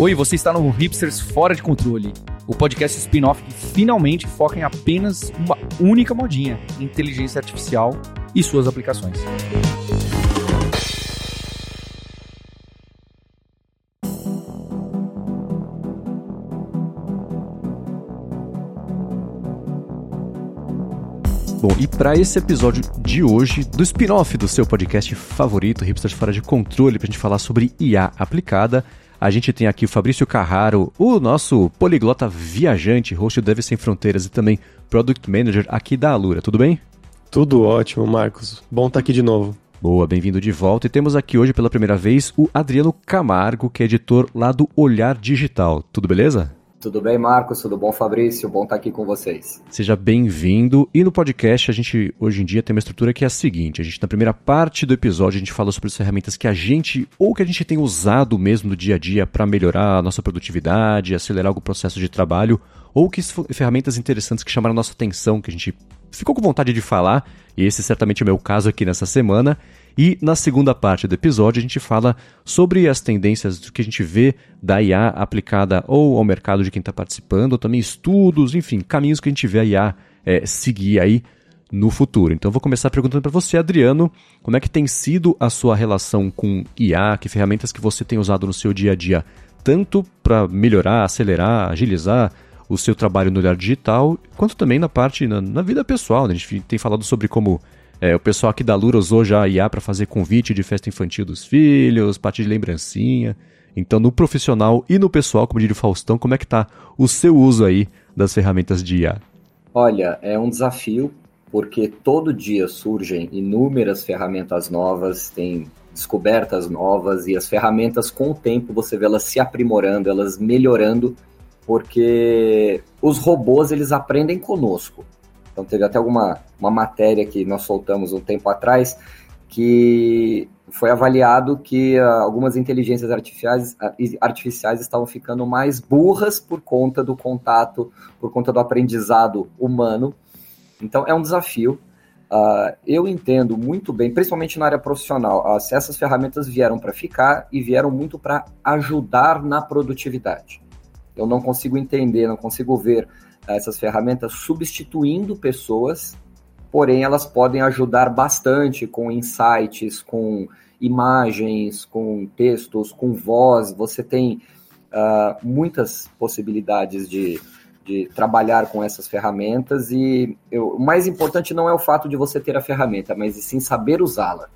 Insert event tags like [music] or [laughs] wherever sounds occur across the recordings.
Oi, você está no Hipsters Fora de Controle, o podcast spin-off que finalmente foca em apenas uma única modinha: inteligência artificial e suas aplicações. Bom, e para esse episódio de hoje do spin-off do seu podcast favorito, Hipsters Fora de Controle, para a gente falar sobre IA aplicada, a gente tem aqui o Fabrício Carraro, o nosso poliglota viajante, host do Deve Sem Fronteiras e também Product Manager aqui da Alura. Tudo bem? Tudo ótimo, Marcos. Bom estar tá aqui de novo. Boa, bem-vindo de volta. E temos aqui hoje pela primeira vez o Adriano Camargo, que é editor lá do Olhar Digital. Tudo beleza? Tudo bem, Marcos? Tudo bom, Fabrício? Bom estar aqui com vocês. Seja bem-vindo. E no podcast, a gente hoje em dia tem uma estrutura que é a seguinte: a gente, na primeira parte do episódio, a gente fala sobre as ferramentas que a gente ou que a gente tem usado mesmo no dia a dia para melhorar a nossa produtividade, acelerar algum processo de trabalho, ou que ferramentas interessantes que chamaram a nossa atenção, que a gente ficou com vontade de falar, e esse certamente é o meu caso aqui nessa semana. E na segunda parte do episódio a gente fala sobre as tendências do que a gente vê da IA aplicada ou ao mercado de quem está participando, ou também estudos, enfim, caminhos que a gente vê a IA é, seguir aí no futuro. Então eu vou começar perguntando para você, Adriano, como é que tem sido a sua relação com IA, que ferramentas que você tem usado no seu dia a dia, tanto para melhorar, acelerar, agilizar o seu trabalho no olhar digital, quanto também na parte, na, na vida pessoal. Né? A gente tem falado sobre como é, o pessoal aqui da Lura usou já a IA para fazer convite de festa infantil dos filhos, parte de lembrancinha. Então, no profissional e no pessoal, como diria o Faustão, como é que está o seu uso aí das ferramentas de IA? Olha, é um desafio, porque todo dia surgem inúmeras ferramentas novas, tem descobertas novas e as ferramentas com o tempo você vê elas se aprimorando, elas melhorando, porque os robôs eles aprendem conosco. Então teve até alguma uma matéria que nós soltamos um tempo atrás que foi avaliado que uh, algumas inteligências artificiais, artificiais estavam ficando mais burras por conta do contato, por conta do aprendizado humano. Então é um desafio. Uh, eu entendo muito bem, principalmente na área profissional, se essas ferramentas vieram para ficar e vieram muito para ajudar na produtividade. Eu não consigo entender, não consigo ver essas ferramentas substituindo pessoas, porém elas podem ajudar bastante com insights, com imagens, com textos, com voz. Você tem uh, muitas possibilidades de, de trabalhar com essas ferramentas e eu, o mais importante não é o fato de você ter a ferramenta, mas sim saber usá-la.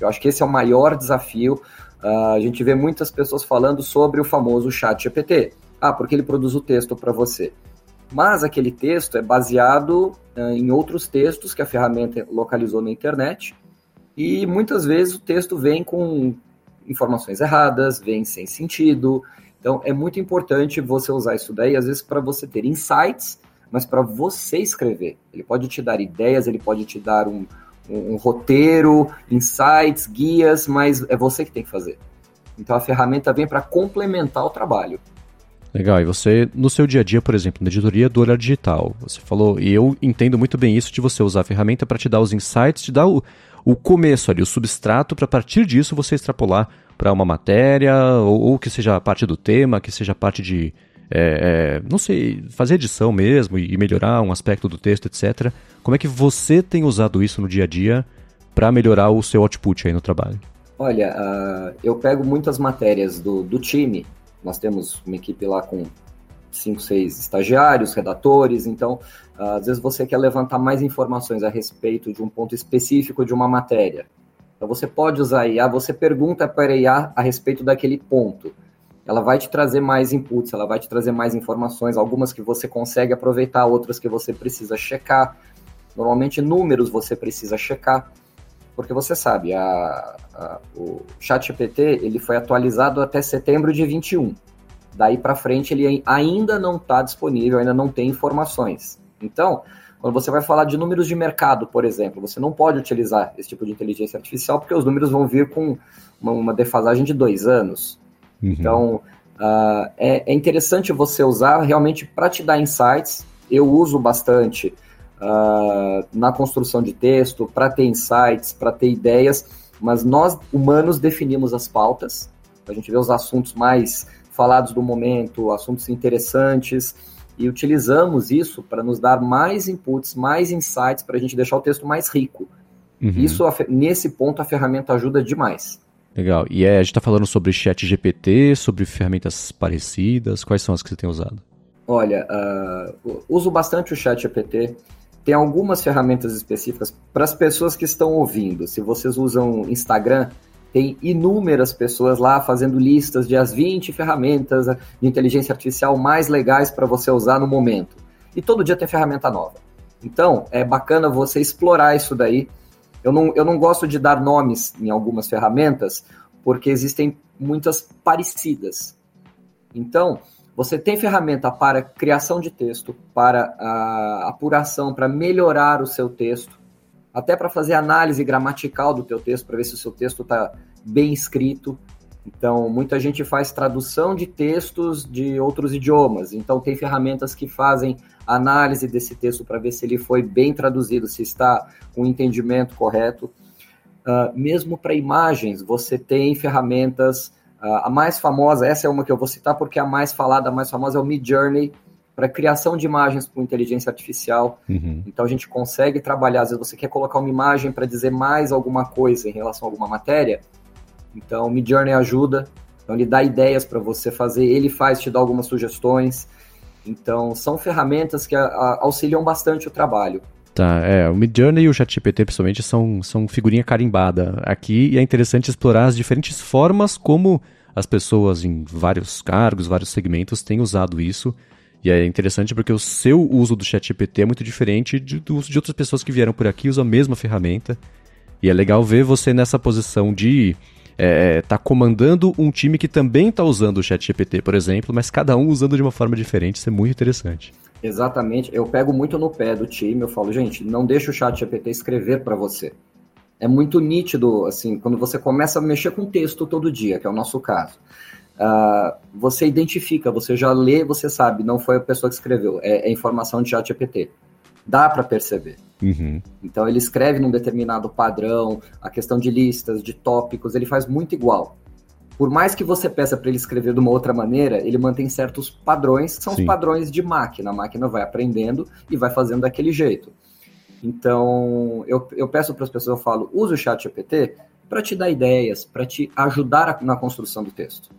Eu acho que esse é o maior desafio. Uh, a gente vê muitas pessoas falando sobre o famoso chat GPT. Ah, porque ele produz o texto para você mas aquele texto é baseado uh, em outros textos que a ferramenta localizou na internet e muitas vezes o texto vem com informações erradas, vem sem sentido. Então é muito importante você usar isso daí, às vezes para você ter insights, mas para você escrever. Ele pode te dar ideias, ele pode te dar um, um, um roteiro, insights, guias, mas é você que tem que fazer. Então a ferramenta vem para complementar o trabalho. Legal, e você, no seu dia a dia, por exemplo, na editoria do Olhar Digital, você falou, e eu entendo muito bem isso de você usar a ferramenta para te dar os insights, te dar o, o começo ali, o substrato, para a partir disso você extrapolar para uma matéria, ou, ou, que seja parte do tema, que seja parte de, é, é, não sei, fazer edição mesmo e, melhorar um aspecto do texto, etc. Como é que você tem usado isso no dia a dia para melhorar o seu output aí no trabalho? Olha, uh, eu pego muitas matérias do, do time nós temos uma equipe lá com cinco, seis estagiários, redatores, então às vezes você quer levantar mais informações a respeito de um ponto específico de uma matéria. Então você pode usar a IA, você pergunta para a IA a respeito daquele ponto. Ela vai te trazer mais inputs, ela vai te trazer mais informações, algumas que você consegue aproveitar, outras que você precisa checar. Normalmente números você precisa checar porque você sabe, a, a, o ChatGPT ele foi atualizado até setembro de 21. Daí para frente ele ainda não está disponível, ainda não tem informações. Então, quando você vai falar de números de mercado, por exemplo, você não pode utilizar esse tipo de inteligência artificial porque os números vão vir com uma, uma defasagem de dois anos. Uhum. Então, uh, é, é interessante você usar realmente para te dar insights. Eu uso bastante uh, na construção de texto, para ter insights, para ter ideias, mas nós, humanos, definimos as pautas. A gente vê os assuntos mais falados do momento, assuntos interessantes, e utilizamos isso para nos dar mais inputs, mais insights, para a gente deixar o texto mais rico. Uhum. Isso, nesse ponto, a ferramenta ajuda demais. Legal. E é, a gente está falando sobre chat GPT, sobre ferramentas parecidas. Quais são as que você tem usado? Olha, uh, uso bastante o chat GPT. Tem algumas ferramentas específicas para as pessoas que estão ouvindo. Se vocês usam Instagram, tem inúmeras pessoas lá fazendo listas de as 20 ferramentas de inteligência artificial mais legais para você usar no momento. E todo dia tem ferramenta nova. Então, é bacana você explorar isso daí eu não, eu não gosto de dar nomes em algumas ferramentas, porque existem muitas parecidas. Então, você tem ferramenta para criação de texto, para a apuração, para melhorar o seu texto, até para fazer análise gramatical do teu texto, para ver se o seu texto está bem escrito. Então, muita gente faz tradução de textos de outros idiomas. Então, tem ferramentas que fazem análise desse texto para ver se ele foi bem traduzido, se está com o entendimento correto. Uh, mesmo para imagens, você tem ferramentas. A mais famosa, essa é uma que eu vou citar porque a mais falada, a mais famosa é o Midjourney para criação de imagens com inteligência artificial. Uhum. Então a gente consegue trabalhar. Às vezes você quer colocar uma imagem para dizer mais alguma coisa em relação a alguma matéria. Então o Midjourney ajuda. Então ele dá ideias para você fazer. Ele faz, te dá algumas sugestões. Então, são ferramentas que a, a, auxiliam bastante o trabalho. Tá, é, o Midjourney e o ChatGPT, principalmente, são, são figurinha carimbada. Aqui, e é interessante explorar as diferentes formas como as pessoas em vários cargos, vários segmentos têm usado isso, e é interessante porque o seu uso do ChatGPT é muito diferente de, do uso de outras pessoas que vieram por aqui e usam a mesma ferramenta, e é legal ver você nessa posição de é, tá comandando um time que também está usando o ChatGPT, por exemplo, mas cada um usando de uma forma diferente, isso é muito interessante. Exatamente, eu pego muito no pé do time, eu falo, gente, não deixa o ChatGPT escrever para você. É muito nítido, assim, quando você começa a mexer com texto todo dia, que é o nosso caso. Uh, você identifica, você já lê, você sabe, não foi a pessoa que escreveu, é, é informação de ChatGPT. Dá para perceber. Uhum. Então ele escreve num determinado padrão, a questão de listas, de tópicos, ele faz muito igual. Por mais que você peça para ele escrever de uma outra maneira, ele mantém certos padrões, que são Sim. os padrões de máquina. A máquina vai aprendendo e vai fazendo daquele jeito. Então, eu, eu peço para as pessoas, eu falo, use o chat GPT para te dar ideias, para te ajudar na construção do texto.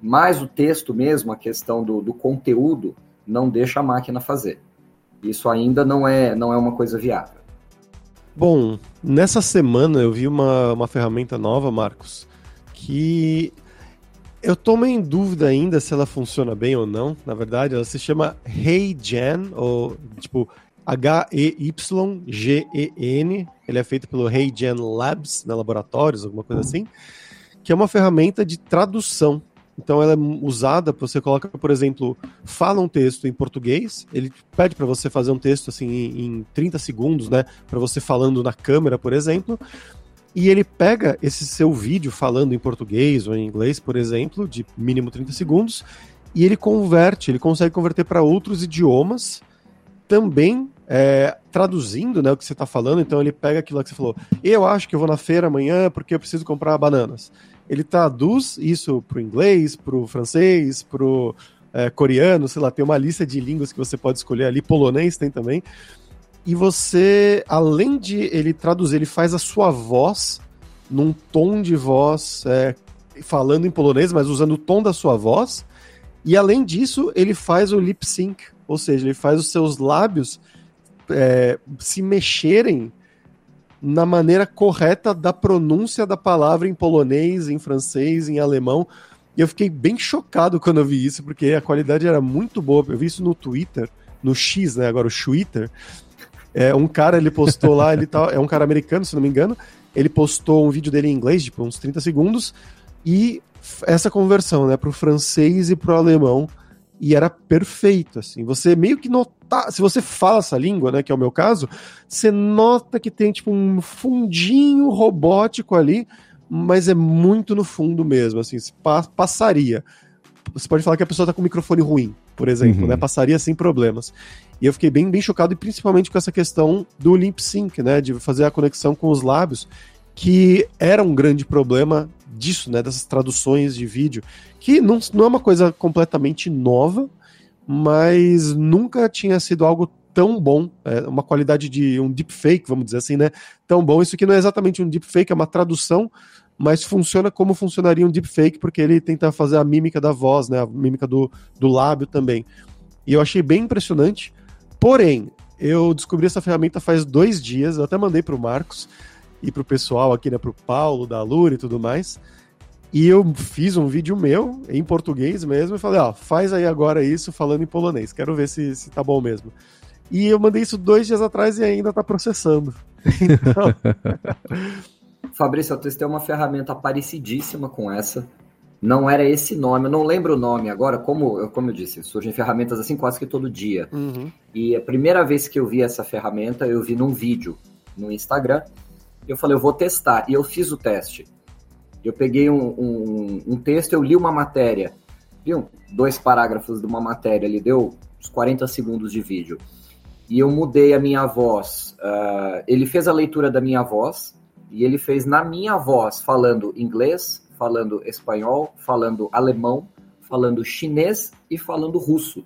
Mas o texto mesmo, a questão do, do conteúdo, não deixa a máquina fazer. Isso ainda não é, não é uma coisa viável. Bom, nessa semana eu vi uma, uma ferramenta nova, Marcos, que eu tô meio em dúvida ainda se ela funciona bem ou não. Na verdade, ela se chama HeyGen, ou tipo H-E-Y-G-E-N. Ele é feito pelo HeyGen Labs, na laboratórios, alguma coisa assim, que é uma ferramenta de tradução então ela é usada, você coloca, por exemplo, fala um texto em português, ele pede para você fazer um texto assim em 30 segundos, né, para você falando na câmera, por exemplo, e ele pega esse seu vídeo falando em português ou em inglês, por exemplo, de mínimo 30 segundos, e ele converte, ele consegue converter para outros idiomas, também é, traduzindo né, o que você está falando. Então ele pega aquilo que você falou. Eu acho que eu vou na feira amanhã porque eu preciso comprar bananas ele traduz isso para o inglês, para o francês, para o é, coreano, sei lá, tem uma lista de línguas que você pode escolher ali, polonês tem também. E você, além de ele traduzir, ele faz a sua voz num tom de voz, é, falando em polonês, mas usando o tom da sua voz. E além disso, ele faz o lip sync, ou seja, ele faz os seus lábios é, se mexerem na maneira correta da pronúncia da palavra em polonês, em francês, em alemão. E eu fiquei bem chocado quando eu vi isso, porque a qualidade era muito boa. Eu vi isso no Twitter, no X, né? Agora o Twitter. É, um cara, ele postou lá, ele tá, é um cara americano, se não me engano. Ele postou um vídeo dele em inglês, tipo, uns 30 segundos, e essa conversão, né, pro francês e pro alemão, e era perfeito, assim. Você meio que nota, se você fala essa língua, né, que é o meu caso, você nota que tem tipo um fundinho robótico ali, mas é muito no fundo mesmo, assim, passaria. Você pode falar que a pessoa tá com o microfone ruim, por exemplo, uhum. né? Passaria sem problemas. E eu fiquei bem, bem chocado, e principalmente com essa questão do lip sync, né? De fazer a conexão com os lábios, que era um grande problema disso, né? Dessas traduções de vídeo, que não, não é uma coisa completamente nova, mas nunca tinha sido algo tão bom, é, uma qualidade de um deepfake, vamos dizer assim, né? Tão bom. Isso aqui não é exatamente um deepfake, é uma tradução, mas funciona como funcionaria um deepfake, porque ele tenta fazer a mímica da voz, né? A mímica do, do lábio também. E eu achei bem impressionante. Porém, eu descobri essa ferramenta faz dois dias, eu até mandei para o Marcos e para o pessoal aqui, né? Para o Paulo, da Lura e tudo mais. E eu fiz um vídeo meu, em português mesmo, e falei, ó, faz aí agora isso falando em polonês, quero ver se, se tá bom mesmo. E eu mandei isso dois dias atrás e ainda tá processando. [laughs] Então... [laughs] Fabrício, eu testei uma ferramenta parecidíssima com essa. Não era esse nome, eu não lembro o nome agora, como, como eu disse, surgem ferramentas assim quase que todo dia. Uhum. E a primeira vez que eu vi essa ferramenta, eu vi num vídeo no Instagram. Eu falei, eu vou testar. E eu fiz o teste. Eu peguei um, um, um texto, eu li uma matéria, viu? Dois parágrafos de uma matéria, ele deu uns 40 segundos de vídeo. E eu mudei a minha voz. Uh, ele fez a leitura da minha voz e ele fez na minha voz, falando inglês, falando espanhol, falando alemão, falando chinês e falando russo.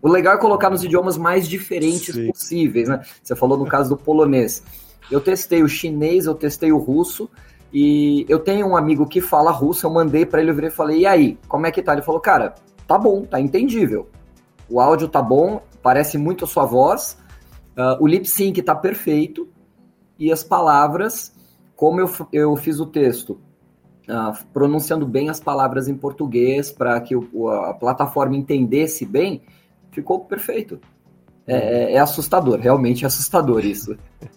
O legal é colocar nos idiomas mais diferentes Sim. possíveis, né? Você falou no caso do polonês. Eu testei o chinês, eu testei o russo e eu tenho um amigo que fala russo, eu mandei para ele, eu virei e falei, e aí, como é que tá? Ele falou, cara, tá bom, tá entendível. O áudio tá bom, parece muito a sua voz, uh, o lip sync tá perfeito, e as palavras, como eu, eu fiz o texto, uh, pronunciando bem as palavras em português para que o, a plataforma entendesse bem, ficou perfeito. É, é, é assustador, realmente é assustador isso. [laughs]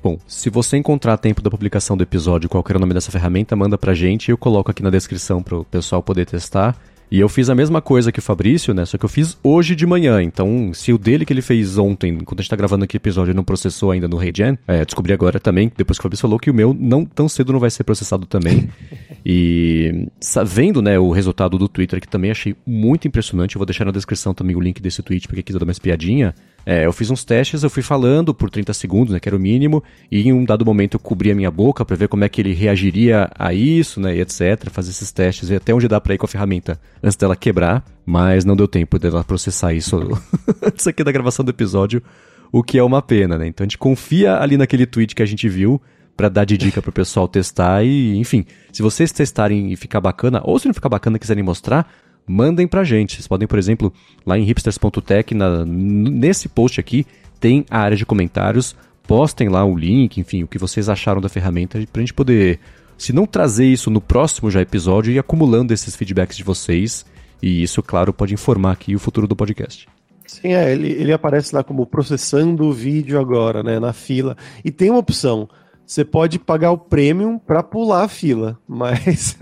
Bom, se você encontrar tempo da publicação do episódio qual o nome dessa ferramenta, manda pra gente e eu coloco aqui na descrição para o pessoal poder testar. E eu fiz a mesma coisa que o Fabrício, né? Só que eu fiz hoje de manhã. Então, se o dele que ele fez ontem, enquanto a gente tá gravando aqui o episódio, não processou ainda no RayGen, é, descobri agora também, depois que o Fabrício falou, que o meu não tão cedo não vai ser processado também. [laughs] e vendo, né, o resultado do Twitter, que também achei muito impressionante, eu vou deixar na descrição também o link desse tweet pra quem quiser dar uma espiadinha. É, eu fiz uns testes, eu fui falando por 30 segundos, né, que era o mínimo, e em um dado momento eu cobri a minha boca para ver como é que ele reagiria a isso, né, e etc, fazer esses testes, ver até onde dá para ir com a ferramenta antes dela quebrar, mas não deu tempo dela processar isso [laughs] antes aqui da gravação do episódio, o que é uma pena, né? Então a gente confia ali naquele tweet que a gente viu para dar de dica pro pessoal testar e, enfim, se vocês testarem e ficar bacana, ou se não ficar bacana e quiserem mostrar, mandem pra gente. Vocês podem, por exemplo, lá em hipsters.tech, nesse post aqui, tem a área de comentários. Postem lá o link, enfim, o que vocês acharam da ferramenta, pra gente poder, se não trazer isso no próximo já episódio, ir acumulando esses feedbacks de vocês. E isso, claro, pode informar aqui o futuro do podcast. Sim, é, ele, ele aparece lá como processando o vídeo agora, né, na fila. E tem uma opção você pode pagar o premium para pular a fila, [laughs] mas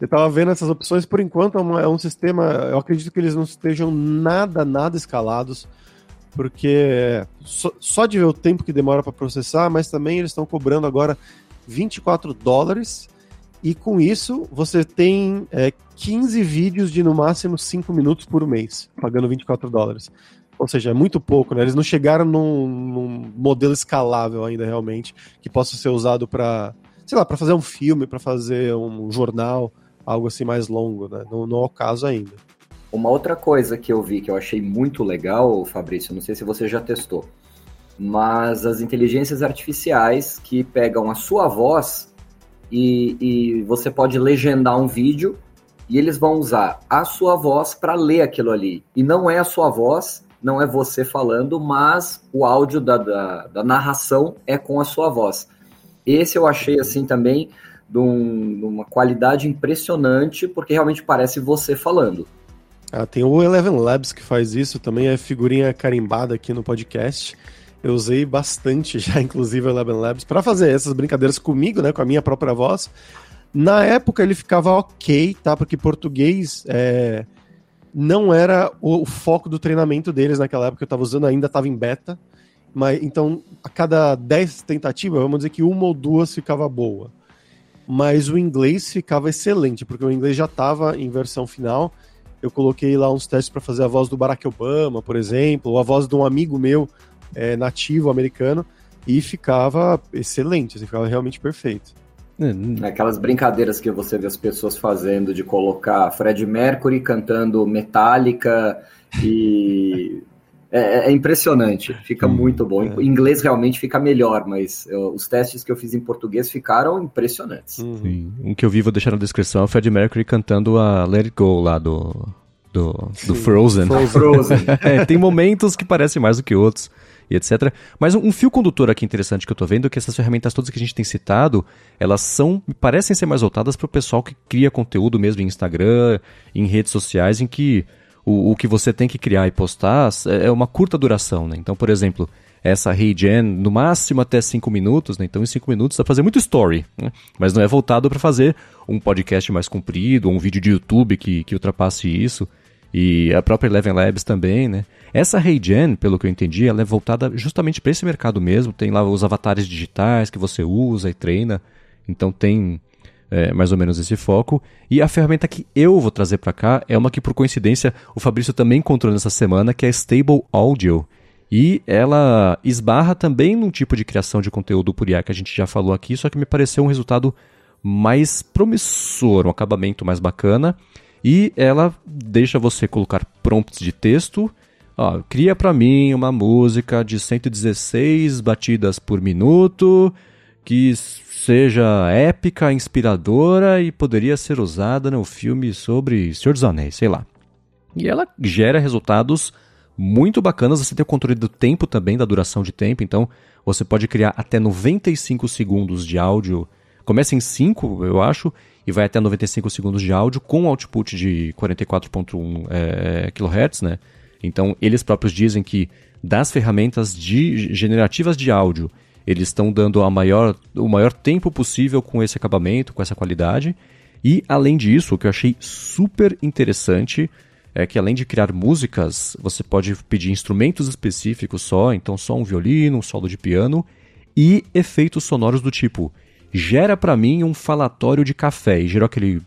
eu estava vendo essas opções por enquanto é, uma, é, um sistema, eu acredito que eles não estejam nada, nada escalados, porque só, só de ver o tempo que demora para processar, mas também eles estão cobrando agora 24 dólares e com isso você tem é, 15 vídeos de no máximo 5 minutos por mês, pagando 24 dólares. Ou seja, é muito pouco, né? Eles não chegaram num, num modelo escalável ainda realmente que possa ser usado para, sei lá, para fazer um filme, para fazer um jornal, algo assim mais longo, né? Não, não é o caso ainda. Uma outra coisa que eu vi que eu achei muito legal, Fabrício, não sei se você já testou, mas as inteligências artificiais que pegam a sua voz e, e você pode legendar um vídeo e eles vão usar a sua voz para ler aquilo ali. E não é a sua voz, não é você falando, mas o áudio da, da, da narração é com a sua voz. Esse eu achei, assim, também de, um, de uma qualidade impressionante, porque realmente parece você falando. Ah, tem o Eleven Labs que faz isso, também é figurinha carimbada aqui no podcast. Eu usei bastante [laughs] já, inclusive, o Eleven Labs, para fazer essas brincadeiras comigo, né, com a minha própria voz. Na época ele ficava ok, tá? Porque português é, não era o, foco do treinamento deles naquela época, eu estava usando ainda, estava em beta. Mas, então, a cada 10 tentativas, vamos dizer que uma ou duas ficava boa. Mas o inglês ficava excelente, porque o inglês já estava em versão final. Eu coloquei lá uns testes para fazer a voz do Barack Obama, por exemplo, ou a voz de um amigo meu é, nativo americano, e ficava excelente, assim, ficava realmente perfeito. É, aquelas brincadeiras que você vê as pessoas fazendo de colocar Fred Mercury cantando Metallica e [laughs] é, é, impressionante, fica hum, muito bom. É. Em inglês realmente fica melhor, mas eu, os testes que eu fiz em português ficaram impressionantes. Uhum. Sim. Um que eu vi, vou deixar na descrição, é o Fred Mercury cantando a Let It Go lá do, do, do Frozen. Frozen. [laughs] é, tem momentos que parecem mais do que outros e etc. Mas um, um, fio condutor aqui interessante que eu tô vendo é que essas ferramentas todas que a gente tem citado, elas são, parecem ser mais voltadas para o pessoal que cria conteúdo mesmo em Instagram, em redes sociais, em que o, o que você tem que criar e postar é, é uma curta duração, né? Então, por exemplo, essa Gen no máximo até 5 minutos, né? Então, em 5 minutos dá pra fazer muito story, né? Mas não é voltado para fazer um podcast mais comprido, ou um vídeo de YouTube que, que ultrapasse isso. E a própria Eleven Labs também, né? Essa Gen pelo que eu entendi, ela é voltada justamente para esse mercado mesmo. Tem lá os avatares digitais que você usa e treina. Então tem é, mais ou menos esse foco. E a ferramenta que eu vou trazer para cá é uma que, por coincidência, o Fabrício também encontrou nessa semana, que é a Stable Audio. E ela esbarra também num tipo de criação de conteúdo por IA que a gente já falou aqui, só que me pareceu um resultado mais promissor, um acabamento mais bacana. E ela deixa você colocar prompts de texto. Ó, cria para mim uma música de 116 batidas por minuto que seja épica, inspiradora e poderia ser usada no filme sobre Senhor dos Anéis, sei lá. E ela gera resultados muito bacanas, você tem o controle do tempo também, da duração de tempo, então você pode criar até 95 segundos de áudio. Começa em 5, eu acho, e vai até 95 segundos de áudio com output de 44.1 é, kHz, né? Então, eles próprios dizem que das ferramentas de generativas de áudio eles estão dando a maior, o maior tempo possível com esse acabamento, com essa qualidade. E além disso, o que eu achei super interessante é que além de criar músicas, você pode pedir instrumentos específicos só, então só um violino, um solo de piano e efeitos sonoros do tipo gera para mim um falatório de café e gerou aquele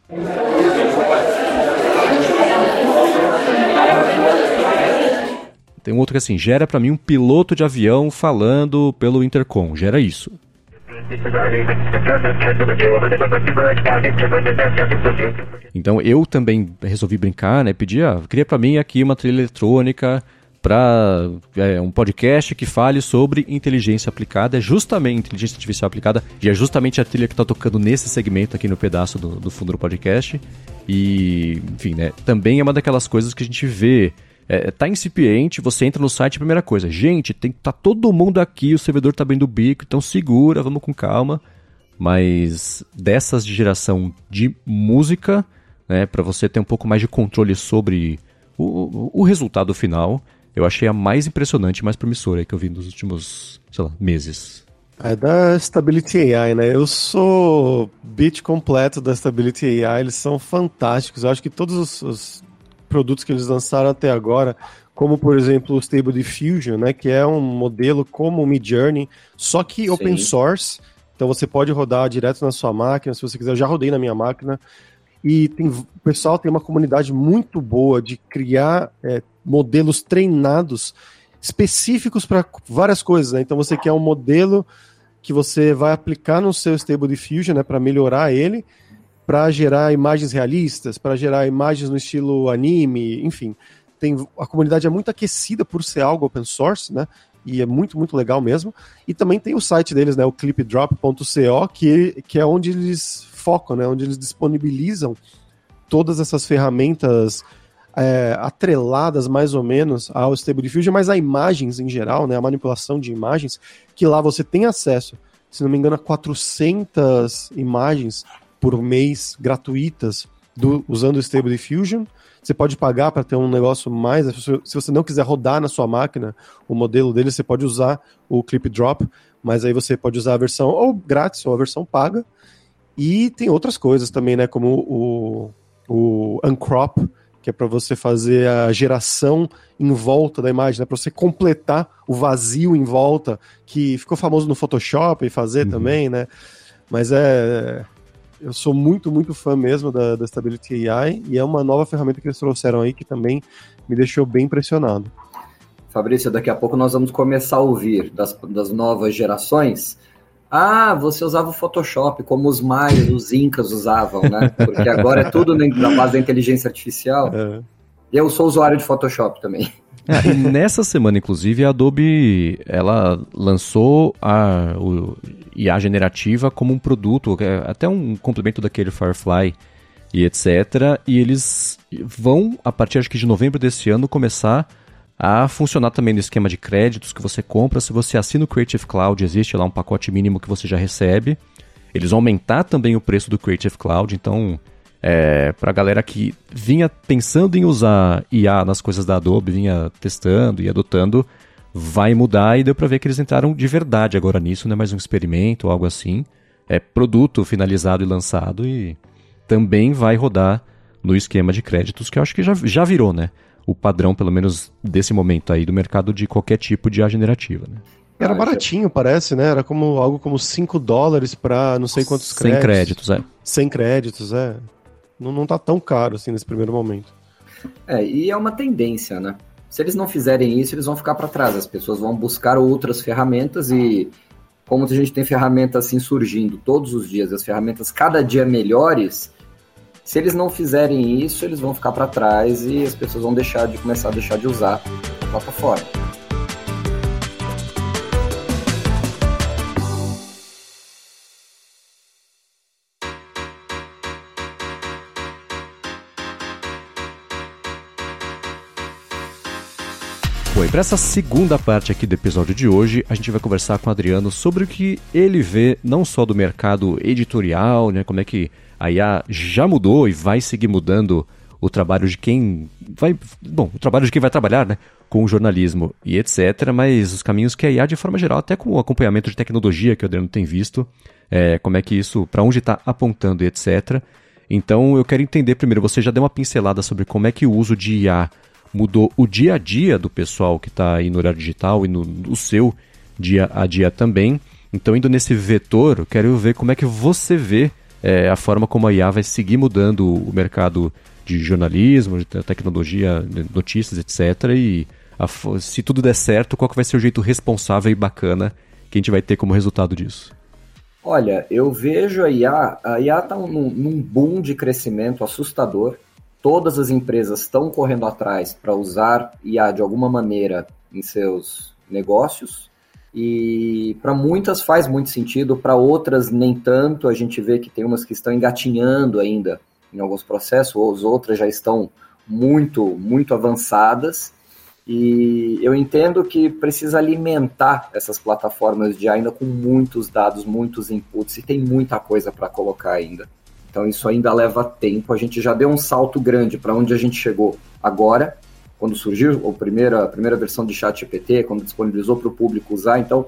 Tem um outro que é assim, gera para mim um piloto de avião falando pelo intercom, gera isso. Então eu também resolvi brincar, né? Pedi, ah, cria para mim aqui uma trilha eletrônica para é, um podcast que fale sobre inteligência aplicada, é justamente inteligência artificial aplicada, e é justamente a trilha que está tocando nesse segmento aqui no pedaço do, do fundo do podcast. E, enfim, né? Também é uma daquelas coisas que a gente vê é, tá incipiente, você entra no site, primeira coisa, gente, tem tá todo mundo aqui, o servidor tá bem do bico, então segura, vamos com calma. Mas dessas de geração de música, né, para você ter um pouco mais de controle sobre o, o, resultado final, eu achei a mais impressionante e mais promissora que eu vi nos últimos, sei lá, meses. É da Stability AI, né? Eu sou bit completo da Stability AI, eles são fantásticos. Eu acho que todos os, os produtos que eles lançaram até agora, como por exemplo o Stable Diffusion, né, que é um modelo como o Midjourney, só que Sim. open source. Então você pode rodar direto na sua máquina, se você quiser. Eu já rodei na minha máquina. E tem, o pessoal tem uma comunidade muito boa de criar é, modelos treinados específicos para várias coisas. Né? Então você quer um modelo que você vai aplicar no seu Stable Diffusion né, para melhorar ele para gerar imagens realistas, para gerar imagens no estilo anime, enfim. Tem, a comunidade é muito aquecida por ser algo open source, né? E é muito, muito legal mesmo. E também tem o site deles, né? O clipdrop.co, que, que é onde eles focam, né? Onde eles disponibilizam todas essas ferramentas é, atreladas mais ou menos ao Stable Diffusion, mas a imagens em geral, né? A manipulação de imagens, que lá você tem acesso, se não me engano, a 400 imagens por mês gratuitas do, usando o Stable Diffusion. Você pode pagar para ter um negócio mais. Se você não quiser rodar na sua máquina o modelo dele, você pode usar o Clip Drop, mas aí você pode usar a versão ou grátis ou a versão paga. E tem outras coisas também, né? Como o, o Uncrop, que é para você fazer a geração em volta da imagem, né? para você completar o vazio em volta, que ficou famoso no Photoshop e fazer uhum. também, né? Mas é eu sou muito, muito fã mesmo da, da Stability AI e é uma nova ferramenta que eles trouxeram aí que também me deixou bem impressionado. Fabrício, daqui a pouco nós vamos começar a ouvir das, das novas gerações Ah, você usava o Photoshop, como os maias, os incas usavam, né? Porque agora é tudo na base da inteligência artificial. É. Eu sou usuário de Photoshop também. É, nessa semana, inclusive, a Adobe ela lançou a o IA generativa como um produto, é até um complemento daquele Firefly e etc. E eles vão, a partir acho que de novembro desse ano, começar a funcionar também no esquema de créditos que você compra. Se você assina o Creative Cloud, existe lá um pacote mínimo que você já recebe. Eles vão aumentar também o preço do Creative Cloud, então é, para a galera que vinha pensando em usar IA nas coisas da Adobe, vinha testando e adotando, vai mudar e deu para ver que eles entraram de verdade agora nisso, não é mais um experimento ou algo assim. É produto finalizado e lançado e também vai rodar no esquema de créditos que eu acho que já, já virou, né? O padrão, pelo menos desse momento aí, do mercado de qualquer tipo de IA generativa. Né? Era ah, baratinho, parece, né? Era como algo como 5 dólares para não sei quantos créditos. 100 créditos, é. 100 créditos, é. Não, não tá tão caro assim nesse primeiro momento. É, e é uma tendência, né? Se eles não fizerem isso, eles vão ficar para trás. As pessoas vão buscar outras ferramentas e como a gente tem ferramentas assim surgindo todos os dias, as ferramentas cada dia melhores, se eles não fizerem isso, eles vão ficar para trás e as pessoas vão deixar de começar a deixar de usar a plataforma. Para essa segunda parte aqui do episódio de hoje, a gente vai conversar com o Adriano sobre o que ele vê não só do mercado editorial, né, como é que a IA já mudou e vai seguir mudando o trabalho de quem vai. Bom, o trabalho de quem vai trabalhar, né? Com o jornalismo e etc. Mas os caminhos que a IA, de forma geral, até com o acompanhamento de tecnologia que o Adriano tem visto, é, como é que isso, para onde está apontando e etc. Então eu quero entender primeiro, você já deu uma pincelada sobre como é que o uso de IA mudou o dia a dia do pessoal que está aí no horário digital e no, no seu dia a dia também. Então, indo nesse vetor, quero ver como é que você vê é, a forma como a IA vai seguir mudando o mercado de jornalismo, de tecnologia, notícias, etc. E a, se tudo der certo, qual que vai ser o jeito responsável e bacana que a gente vai ter como resultado disso? Olha, eu vejo a IA, a IA está num, num boom de crescimento assustador. Todas as empresas estão correndo atrás para usar IA de alguma maneira em seus negócios. E para muitas faz muito sentido, para outras nem tanto. A gente vê que tem umas que estão engatinhando ainda em alguns processos, ou as outras já estão muito, muito avançadas. E eu entendo que precisa alimentar essas plataformas de ainda com muitos dados, muitos inputs, e tem muita coisa para colocar ainda. Então isso ainda leva tempo. A gente já deu um salto grande para onde a gente chegou agora, quando surgiu a primeira, a primeira versão de ChatGPT, quando disponibilizou para o público usar, então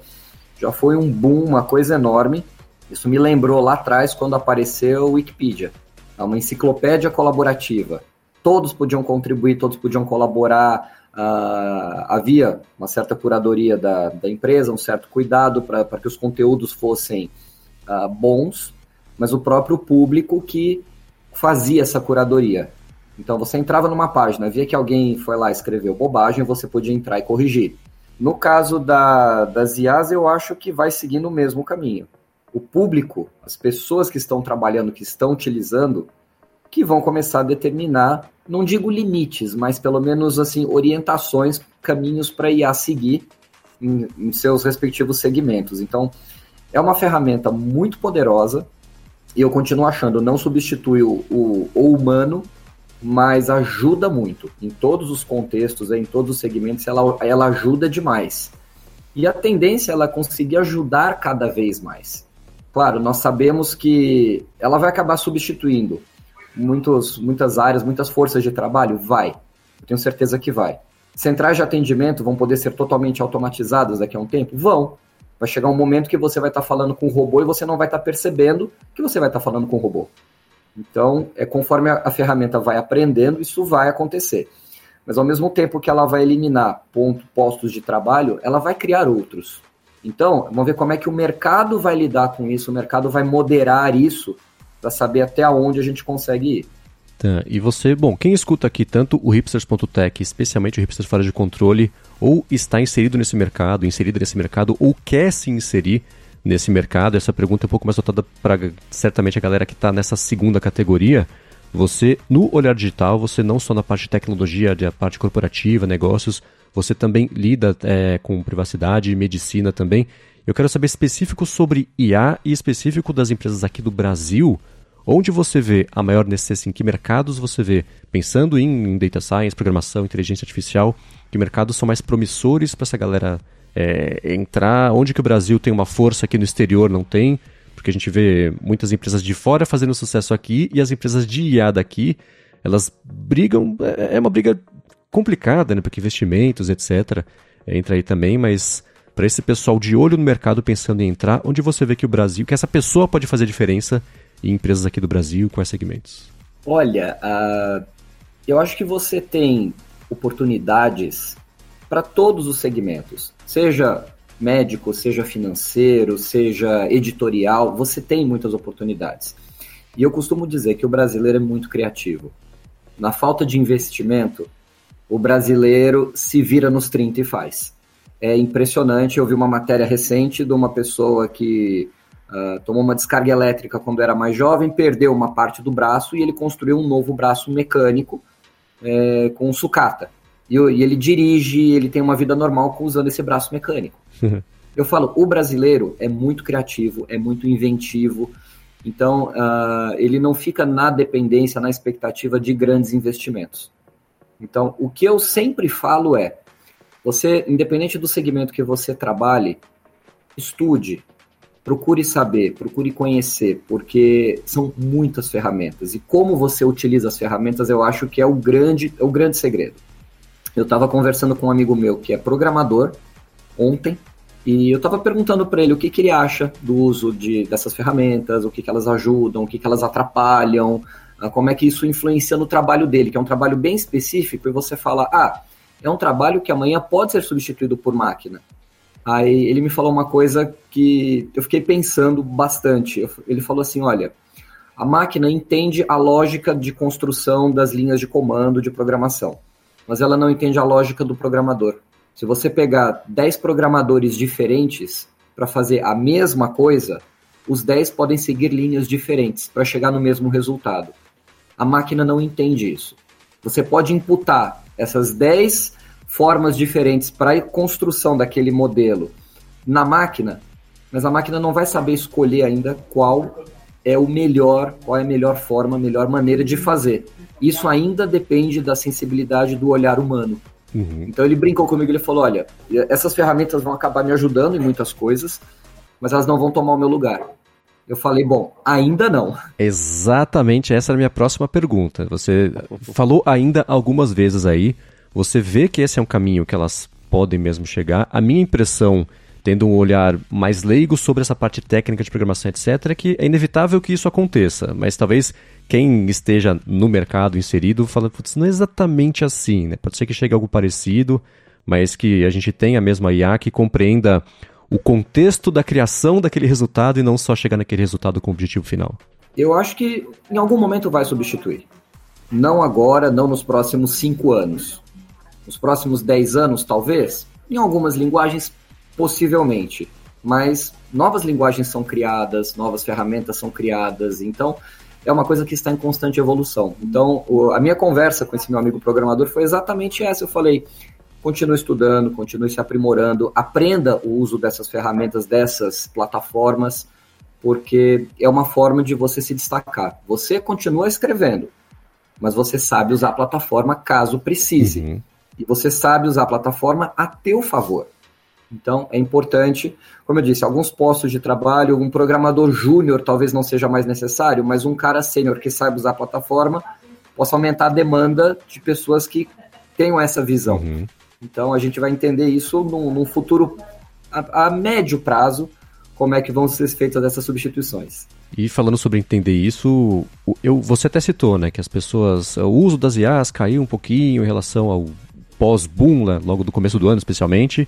já foi um boom, uma coisa enorme. Isso me lembrou lá atrás quando apareceu o Wikipedia, é uma enciclopédia colaborativa. Todos podiam contribuir, todos podiam colaborar. Uh, havia uma certa curadoria da, da empresa, um certo cuidado para que os conteúdos fossem uh, bons, mas o próprio público que fazia essa curadoria. Então você entrava numa página, via que alguém foi lá escreveu bobagem, você podia entrar e corrigir. No caso da, das IAs, eu acho que vai seguindo o mesmo caminho. O público, as pessoas que estão trabalhando, que estão utilizando, que vão começar a determinar, não digo limites, mas pelo menos assim orientações, caminhos para IA seguir em, em seus respectivos segmentos. Então, é uma ferramenta muito poderosa e eu continuo achando não substitui o, o, o humano mas ajuda muito. Em todos os contextos, em todos os segmentos, ela, ela ajuda demais. E a tendência é ela conseguir ajudar cada vez mais. Claro, nós sabemos que ela vai acabar substituindo muitos, muitas áreas, muitas forças de trabalho? Vai. Eu tenho certeza que vai. Centrais de atendimento vão poder ser totalmente automatizadas daqui a um tempo? Vão. Vai chegar um momento que você vai estar falando com o robô e você não vai estar percebendo que você vai estar falando com o robô. Então, é conforme a, a ferramenta vai aprendendo, isso vai acontecer. Mas ao mesmo tempo que ela vai eliminar ponto, postos de trabalho, ela vai criar outros. Então, vamos ver como é que o mercado vai lidar com isso, o mercado vai moderar isso para saber até onde a gente consegue ir. Tá, e você, bom, quem escuta aqui tanto o hipsters.tech, especialmente o Hipsters Fora de Controle, ou está inserido nesse mercado, inserido nesse mercado, ou quer se inserir nesse mercado. Essa pergunta é um pouco mais voltada para certamente a galera que está nessa segunda categoria. Você, no olhar digital, você não só na parte de tecnologia, da parte corporativa, negócios, você também lida é, com privacidade medicina também. Eu quero saber específico sobre IA e específico das empresas aqui do Brasil. Onde você vê a maior necessidade, em que mercados você vê, pensando em data science, programação, inteligência artificial, que mercados são mais promissores para essa galera é, entrar? Onde que o Brasil tem uma força que no exterior não tem? Porque a gente vê muitas empresas de fora fazendo sucesso aqui e as empresas de IA daqui, elas brigam, é, é uma briga complicada, né? Porque investimentos, etc. Entra aí também, mas para esse pessoal de olho no mercado pensando em entrar, onde você vê que o Brasil, que essa pessoa pode fazer diferença em empresas aqui do Brasil, quais segmentos? Olha, uh, eu acho que você tem oportunidades para todos os segmentos, seja médico, seja financeiro, seja editorial, você tem muitas oportunidades. E eu costumo dizer que o brasileiro é muito criativo. Na falta de investimento, o brasileiro se vira nos 30 e faz. É impressionante, eu vi uma matéria recente de uma pessoa que uh, tomou uma descarga elétrica quando era mais jovem, perdeu uma parte do braço e ele construiu um novo braço mecânico é, com sucata. E, e, ele dirige, ele tem uma vida normal usando esse braço mecânico. [laughs] Eu falo, o brasileiro é muito criativo, é muito inventivo, então uh, ele não fica na dependência, na expectativa de grandes investimentos. Então, o que eu sempre falo é: você, independente do segmento que você trabalhe, estude, procure saber, procure conhecer, porque são muitas ferramentas. E como você utiliza as ferramentas, eu acho que é o grande, é o grande segredo. Eu estava conversando com um amigo meu que é programador ontem, e eu estava perguntando para ele o que, que, ele acha do uso de, dessas ferramentas, o que, que elas ajudam, o que, que elas atrapalham, ah, como é que isso influencia no trabalho dele, que é um trabalho bem específico, e você fala, ah, é um trabalho que amanhã pode ser substituído por máquina. Aí ele me falou uma coisa que eu fiquei pensando bastante. Ele falou assim: olha, a máquina entende a lógica de construção das linhas de comando de programação, mas ela não entende a lógica do programador. Se você pegar 10 programadores diferentes para fazer a mesma coisa, os 10 podem seguir linhas diferentes para chegar no mesmo resultado. A máquina não entende isso. Você pode imputar essas 10 formas diferentes para a construção daquele modelo na máquina, mas a máquina não vai saber escolher ainda qual é o melhor, qual é a melhor forma, a melhor maneira de fazer. Isso ainda depende da sensibilidade do olhar humano. Uhum. Então ele brincou comigo, ele falou: olha, essas ferramentas vão acabar me ajudando em muitas coisas, mas elas não vão tomar o meu lugar. Eu falei, bom, ainda não. Exatamente, essa era a minha próxima pergunta. Você falou ainda algumas vezes aí, você vê que esse é um caminho que elas podem mesmo chegar. A minha impressão, tendo um olhar mais leigo sobre essa parte técnica de programação, etc., é que é inevitável que isso aconteça, mas talvez quem esteja no mercado inserido fala, putz, não é exatamente assim, né? Pode ser que chegue algo parecido, mas que a gente tenha a mesma IA que compreenda o contexto da criação daquele resultado e não só chegar naquele resultado com o objetivo final? Eu acho que em algum momento vai substituir. Não agora, não nos próximos cinco anos. Nos próximos dez anos, talvez. Em algumas linguagens, possivelmente. Mas novas linguagens são criadas, novas ferramentas são criadas. Então, é uma coisa que está em constante evolução. Então, a minha conversa com esse meu amigo programador foi exatamente essa. Eu falei, continue estudando, continue se aprimorando, aprenda o uso dessas ferramentas, dessas plataformas, porque é uma forma de você se destacar. Você continua escrevendo, mas você sabe usar a plataforma caso precise. Uhum. E você sabe usar a plataforma a teu favor. Então, é importante, como eu disse, alguns postos de trabalho, um programador júnior talvez não seja mais necessário, mas um cara sênior que saiba usar a plataforma possa aumentar a demanda de pessoas que tenham essa visão. Uhum. Então a gente vai entender isso num, num futuro a, a, médio prazo, como é que vão ser feitas essas substituições. E falando sobre entender isso, eu, você até citou, né, que as pessoas, o uso das IAs caiu um pouquinho em relação ao pós-boom, né, logo do começo do ano especialmente,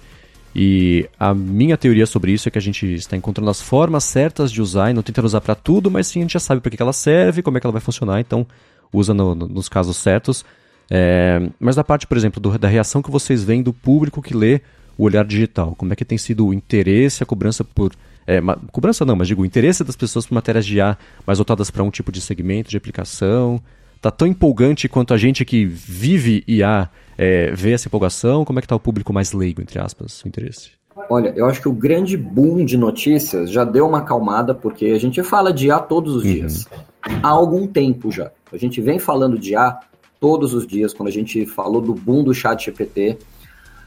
e a minha teoria sobre isso é que a gente está encontrando as formas certas de usar e não tentando usar para tudo, mas sim a gente já sabe para que ela serve, como é que ela vai funcionar, então usa no, no, nos casos certos. É, mas da parte, por exemplo, do, da reação que vocês veem do público que lê o olhar digital, como é que tem sido o interesse, a cobrança por É, cobrança não, mas digo, o interesse das pessoas por matérias de IA mais voltadas para um tipo de segmento, de aplicação? Tá tão empolgante quanto a gente que vive IA é, vê essa empolgação? Como é que tá o público mais leigo, entre aspas, o interesse? Olha, eu acho que o grande boom de notícias já deu uma acalmada, porque a gente fala de IA todos os uhum. dias. Há algum tempo já. A gente vem falando de IA todos os dias, quando a gente falou do boom do chat GPT.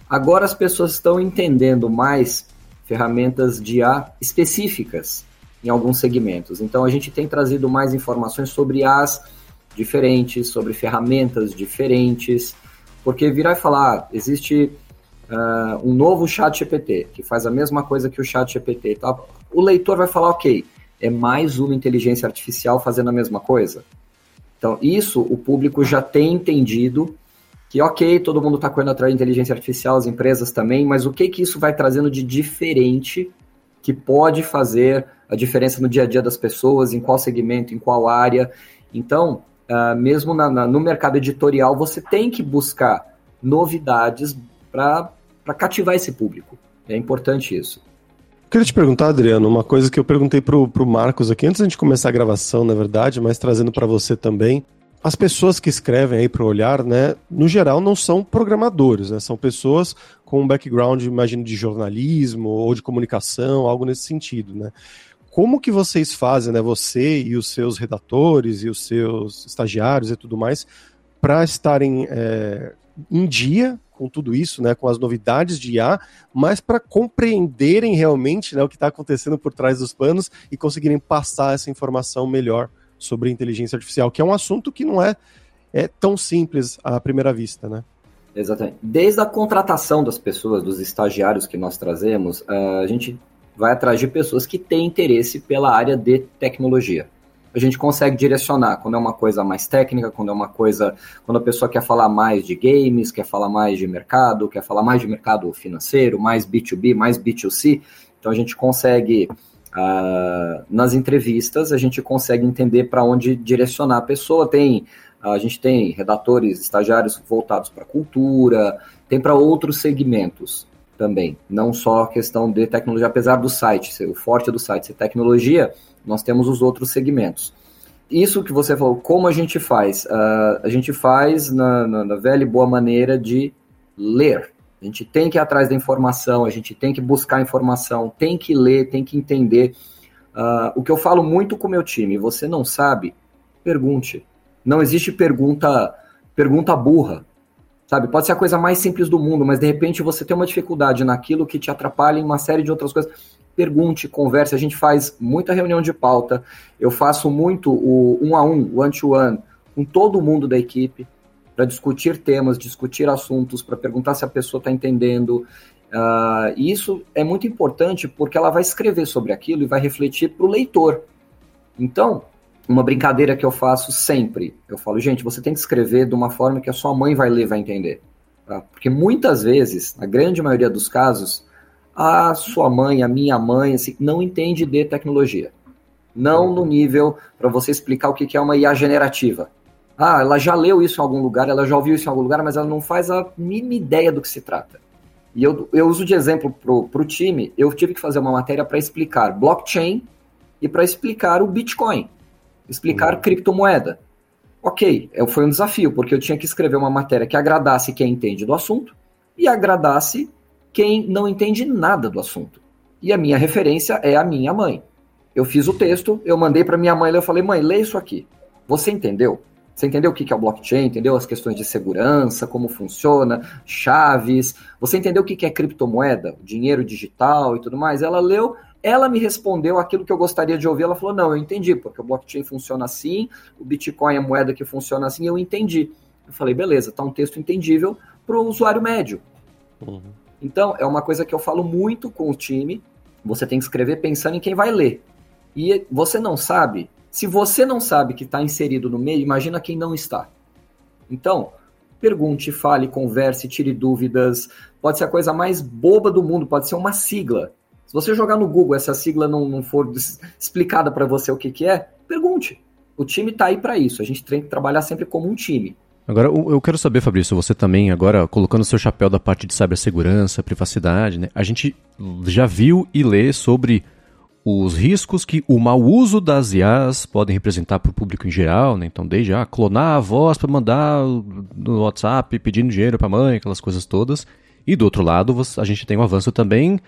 Agora as pessoas estão entendendo mais ferramentas de IA específicas em alguns segmentos. Então a gente tem trazido mais informações sobre as diferentes, sobre ferramentas diferentes, porque virar e falar, existe uh, um novo chat GPT, que faz a mesma coisa que o chat GPT, tá? o leitor vai falar, ok, é mais uma inteligência artificial fazendo a mesma coisa. Então, isso o público já tem entendido que, ok, todo mundo está correndo atrás de inteligência artificial, as empresas também, mas o que, que isso vai trazendo de diferente que pode fazer a diferença no dia a dia das pessoas, em qual segmento, em qual área. Então, uh, mesmo na, na, no mercado editorial, você tem que buscar novidades para cativar esse público. É importante isso. Queria te perguntar, Adriano, uma coisa que eu perguntei pro, pro Marcos aqui, antes da gente começar a gravação, na verdade, mas trazendo para você também. As pessoas que escrevem aí para olhar, né, no geral não são programadores, né, são pessoas com um background, imagino, de jornalismo ou de comunicação, algo nesse sentido, né como que vocês fazem, né, você e os seus redatores e os seus estagiários e tudo mais, para estarem é, em dia com tudo isso, né, com as novidades de IA, mas para compreenderem realmente né, o que está acontecendo por trás dos panos e conseguirem passar essa informação melhor sobre inteligência artificial, que é um assunto que não é, é tão simples à primeira vista, né? Exatamente. Desde a contratação das pessoas, dos estagiários que nós trazemos, a gente vai atrás de pessoas que têm interesse pela área de tecnologia. A gente consegue direcionar quando é uma coisa mais técnica, quando é uma coisa. Quando a pessoa quer falar mais de games, quer falar mais de mercado, quer falar mais de mercado financeiro, mais B2B, mais B2C. Então a gente consegue. Uh, nas entrevistas, a gente consegue entender para onde direcionar a pessoa. Tem a gente tem redatores, estagiários voltados para cultura, tem para outros segmentos também, não só a questão de tecnologia, apesar do site, ser o forte do site ser tecnologia, nós temos os outros segmentos. Isso que você falou, como a gente faz? Uh, a gente faz na, na, na velha e boa maneira de ler. A gente tem que ir atrás da informação, a gente tem que buscar informação, tem que ler, tem que entender. Uh, o que eu falo muito com o meu time, você não sabe, pergunte. Não existe pergunta pergunta burra. Sabe? Pode ser a coisa mais simples do mundo, mas de repente você tem uma dificuldade naquilo que te atrapalha em uma série de outras coisas. Pergunte, converse. A gente faz muita reunião de pauta. Eu faço muito o um a um, o one-to-one, com todo mundo da equipe, para discutir temas, discutir assuntos, para perguntar se a pessoa está entendendo. Uh, e isso é muito importante porque ela vai escrever sobre aquilo e vai refletir para o leitor. Então, uma brincadeira que eu faço sempre. Eu falo, gente, você tem que escrever de uma forma que a sua mãe vai ler, vai entender. Tá? Porque muitas vezes, na grande maioria dos casos, a sua mãe, a minha mãe, assim, não entende de tecnologia. Não no nível para você explicar o que é uma IA generativa. Ah, ela já leu isso em algum lugar, ela já ouviu isso em algum lugar, mas ela não faz a mínima ideia do que se trata. E eu, eu uso de exemplo para o time, eu tive que fazer uma matéria para explicar blockchain e para explicar o Bitcoin explicar uhum. criptomoeda. Ok, é, foi um desafio, porque eu tinha que escrever uma matéria que agradasse quem entende do assunto e agradasse quem não entende nada do assunto. E a minha referência é a minha mãe. Eu fiz o texto, eu mandei para minha mãe, eu falei, mãe, lê isso aqui. Você entendeu? Você entendeu o que é o blockchain? Entendeu as questões de segurança, como funciona, chaves? Você entendeu o que é criptomoeda, dinheiro digital e tudo mais? Ela leu, ela me respondeu aquilo que eu gostaria de ouvir. Ela falou: Não, eu entendi, porque o blockchain funciona assim, o Bitcoin é a moeda que funciona assim, eu entendi. Eu falei: Beleza, tá um texto entendível para o usuário médio. Uhum. Então, é uma coisa que eu falo muito com o time. Você tem que escrever pensando em quem vai ler. E você não sabe. Se você não sabe que está inserido no meio, imagina quem não está. Então, pergunte, fale, converse, tire dúvidas. Pode ser a coisa mais boba do mundo, pode ser uma sigla. Se você jogar no Google essa sigla não, não for explicada para você o que, que é, pergunte. O time está aí para isso. A gente tem que trabalhar sempre como um time. Agora, eu quero saber, Fabrício, você também, agora colocando seu chapéu da parte de cibersegurança, privacidade, né? A gente já viu e lê sobre os riscos que o mau uso das IAs podem representar para o público em geral, né? Então, desde ah, clonar a voz para mandar no WhatsApp pedindo dinheiro para a mãe, aquelas coisas todas. E do outro lado, a gente tem o um avanço também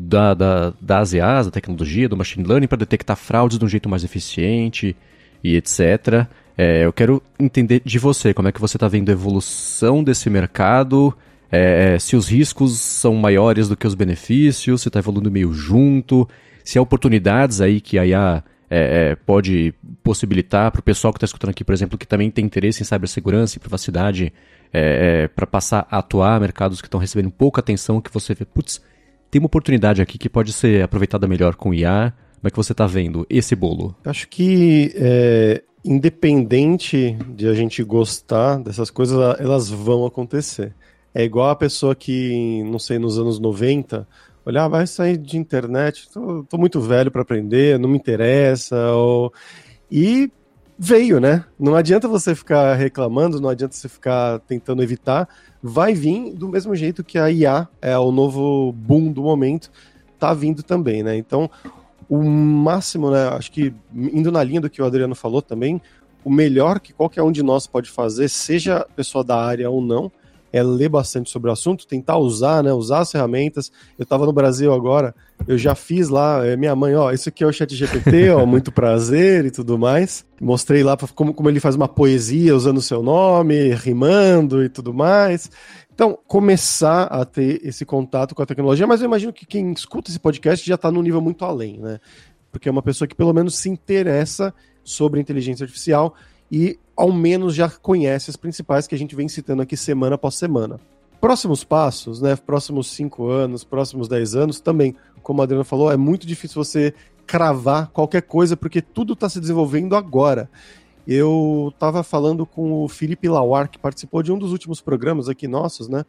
da, da, das IAs, da tecnologia, do machine learning para detectar fraudes de um jeito mais eficiente e etc. É, eu quero entender de você, como é que você está vendo a evolução desse mercado, é, se os riscos são maiores do que os benefícios, se está evoluindo meio junto, se há oportunidades aí que a IA é, é, pode possibilitar para o pessoal que está escutando aqui, por exemplo, que também tem interesse em cibersegurança e privacidade, é, é para passar a atuar mercados que estão recebendo pouca atenção, que você vê, putz, tem uma oportunidade aqui que pode ser aproveitada melhor com IA. Como é que você está vendo esse bolo? Acho que é, independente de a gente gostar dessas coisas, elas vão acontecer. É igual a pessoa que, não sei, nos anos 90, olhar, ah, vai sair de internet, tô muito velho para aprender, não me interessa, ou... e veio, né? Não adianta você ficar reclamando, não adianta você ficar tentando evitar, vai vir do mesmo jeito que a IA é o novo boom do momento, tá vindo também, né? Então, o máximo, né, acho que indo na linha do que o Adriano falou também, o melhor que qualquer um de nós pode fazer, seja pessoa da área ou não, é ler bastante sobre o assunto, tentar usar, né, usar as ferramentas. Eu estava no Brasil agora, eu já fiz lá, é, minha mãe, ó, isso aqui é o chat GPT, ó, [laughs] muito prazer e tudo mais. Mostrei lá como, como ele faz uma poesia usando o seu nome, rimando e tudo mais. Então, começar a ter esse contato com a tecnologia, mas eu imagino que quem escuta esse podcast já está num nível muito além, né? Porque é uma pessoa que pelo menos se interessa sobre inteligência artificial e ao menos já conhece as principais que a gente vem citando aqui semana após semana. Próximos passos, né? Próximos 5 anos, próximos 10 anos, também, como a Adriana falou, é muito difícil você cravar qualquer coisa, porque tudo está se desenvolvendo agora. Eu estava falando com o Felipe Lauar, que participou de um dos últimos programas aqui nossos, né?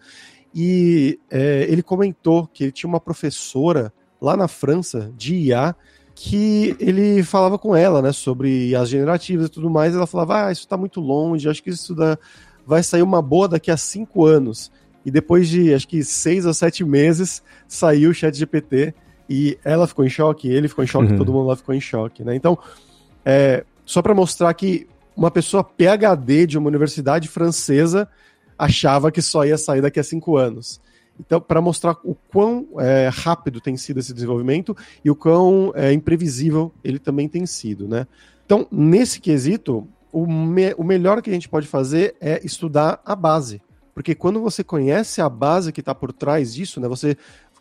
E é, ele comentou que ele tinha uma professora lá na França de IA que ele falava com ela, né, sobre as generativas e tudo mais, e ela falava, ah, isso está muito longe, acho que isso dá... vai sair uma boa daqui a cinco anos. E depois de, acho que seis ou sete meses, saiu o chat GPT, e ela ficou em choque, ele ficou em choque, uhum. todo mundo lá ficou em choque, né? Então, é, só para mostrar que uma pessoa PhD de uma universidade francesa achava que só ia sair daqui a cinco anos. Então, para mostrar o quão é, rápido tem sido esse desenvolvimento e o quão é, imprevisível ele também tem sido, né? Então, nesse quesito, o, me o melhor que a gente pode fazer é estudar a base. Porque quando você conhece a base que está por trás disso, né, você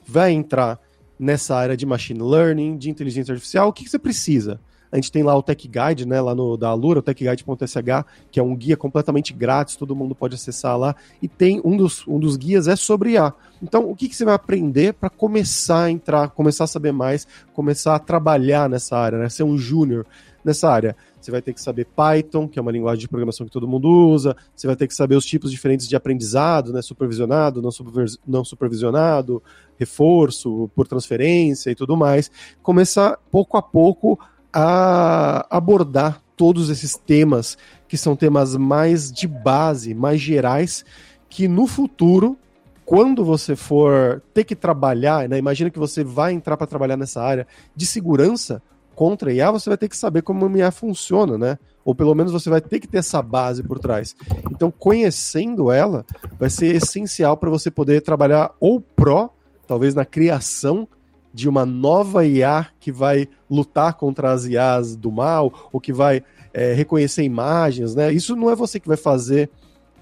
vai entrar nessa área de machine learning, de inteligência artificial, o que, que você precisa? A gente tem lá o Tech Guide, né, lá no da Alura, o techguide.sh, que é um guia completamente grátis, todo mundo pode acessar lá. E tem um dos, um dos guias é sobre IA. Então, o que, que você vai aprender para começar a entrar, começar a saber mais, começar a trabalhar nessa área, né, ser um júnior nessa área? Você vai ter que saber Python, que é uma linguagem de programação que todo mundo usa. Você vai ter que saber os tipos diferentes de aprendizado, né? Supervisionado, não, não supervisionado, reforço, por transferência e tudo mais. Começar pouco a pouco a abordar todos esses temas que são temas mais de base, mais gerais, que no futuro, quando você for ter que trabalhar, né, imagina que você vai entrar para trabalhar nessa área de segurança contra IA, você vai ter que saber como a IA funciona, né? Ou pelo menos você vai ter que ter essa base por trás. Então, conhecendo ela, vai ser essencial para você poder trabalhar ou pró, talvez na criação de uma nova IA que vai lutar contra as IAs do mal, ou que vai é, reconhecer imagens, né? Isso não é você que vai fazer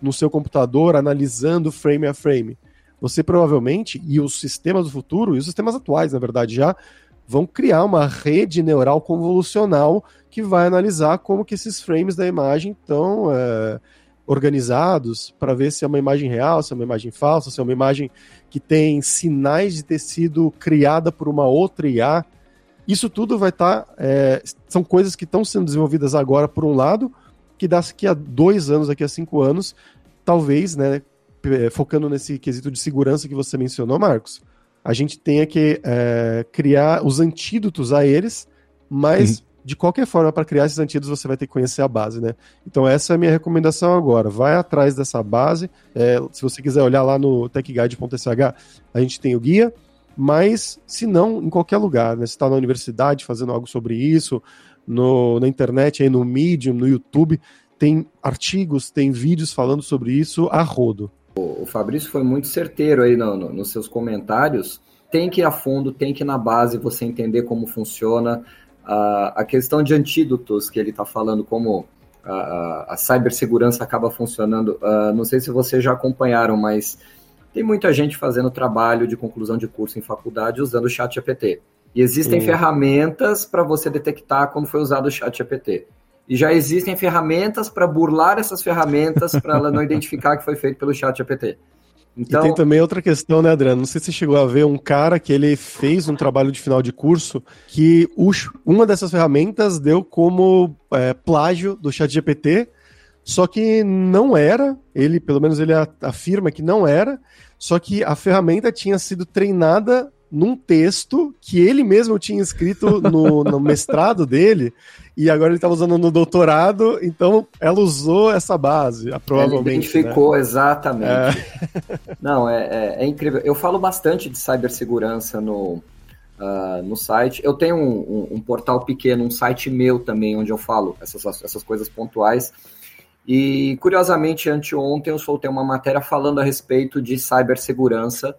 no seu computador analisando frame a frame. Você provavelmente, e os sistemas do futuro, e os sistemas atuais, na verdade, já vão criar uma rede neural convolucional que vai analisar como que esses frames da imagem estão é, organizados para ver se é uma imagem real, se é uma imagem falsa, se é uma imagem que tem sinais de ter sido criada por uma outra IA. Isso tudo vai estar. Tá, é, são coisas que estão sendo desenvolvidas agora, por um lado, que daqui a dois anos, daqui a cinco anos, talvez, né, focando nesse quesito de segurança que você mencionou, Marcos, a gente tenha que é, criar os antídotos a eles, mas de qualquer forma, para criar esses antídotos, você vai ter que conhecer a base, né? Então, essa é a minha recomendação agora. Vai atrás dessa base. É, se você quiser olhar lá no techguide.sh, a gente tem o guia. mas se não, em qualquer lugar, né? Você está na universidade fazendo algo sobre isso, no, na internet, aí no Medium, no YouTube, tem artigos, tem vídeos falando sobre isso a rodo. O Fabrício foi muito certeiro aí no, no, nos seus comentários. Tem que ir a fundo, tem que ir na base, você entender como funciona. A questão de antídotos que ele está falando, como a, a cibersegurança acaba funcionando. Uh, não sei se vocês já acompanharam, mas tem muita gente fazendo trabalho de conclusão de curso em faculdade usando o chat GPT. E existem ferramentas para você detectar quando foi usado o chat GPT. E já existem ferramentas para burlar essas ferramentas para ela não identificar que foi feito pelo chat GPT. Então... E tem também outra questão, né, Adriano? Não sei se você chegou a ver um cara que ele fez um trabalho de final de curso que uma dessas ferramentas deu como é, plágio do chat GPT, só que não era, ele, pelo menos ele afirma que não era, só que a ferramenta tinha sido treinada num texto que ele mesmo tinha escrito no, no [laughs] mestrado dele, e agora ele estava usando no doutorado, então ela usou essa base, provavelmente. Ele identificou, né? exatamente. É. Não, é, é, é, incrível. Eu falo bastante de cibersegurança no, uh, no site. Eu tenho um, um, um, portal pequeno, um site meu também, onde eu falo essas, essas coisas pontuais. E, curiosamente, anteontem eu soltei uma matéria falando a respeito de cibersegurança,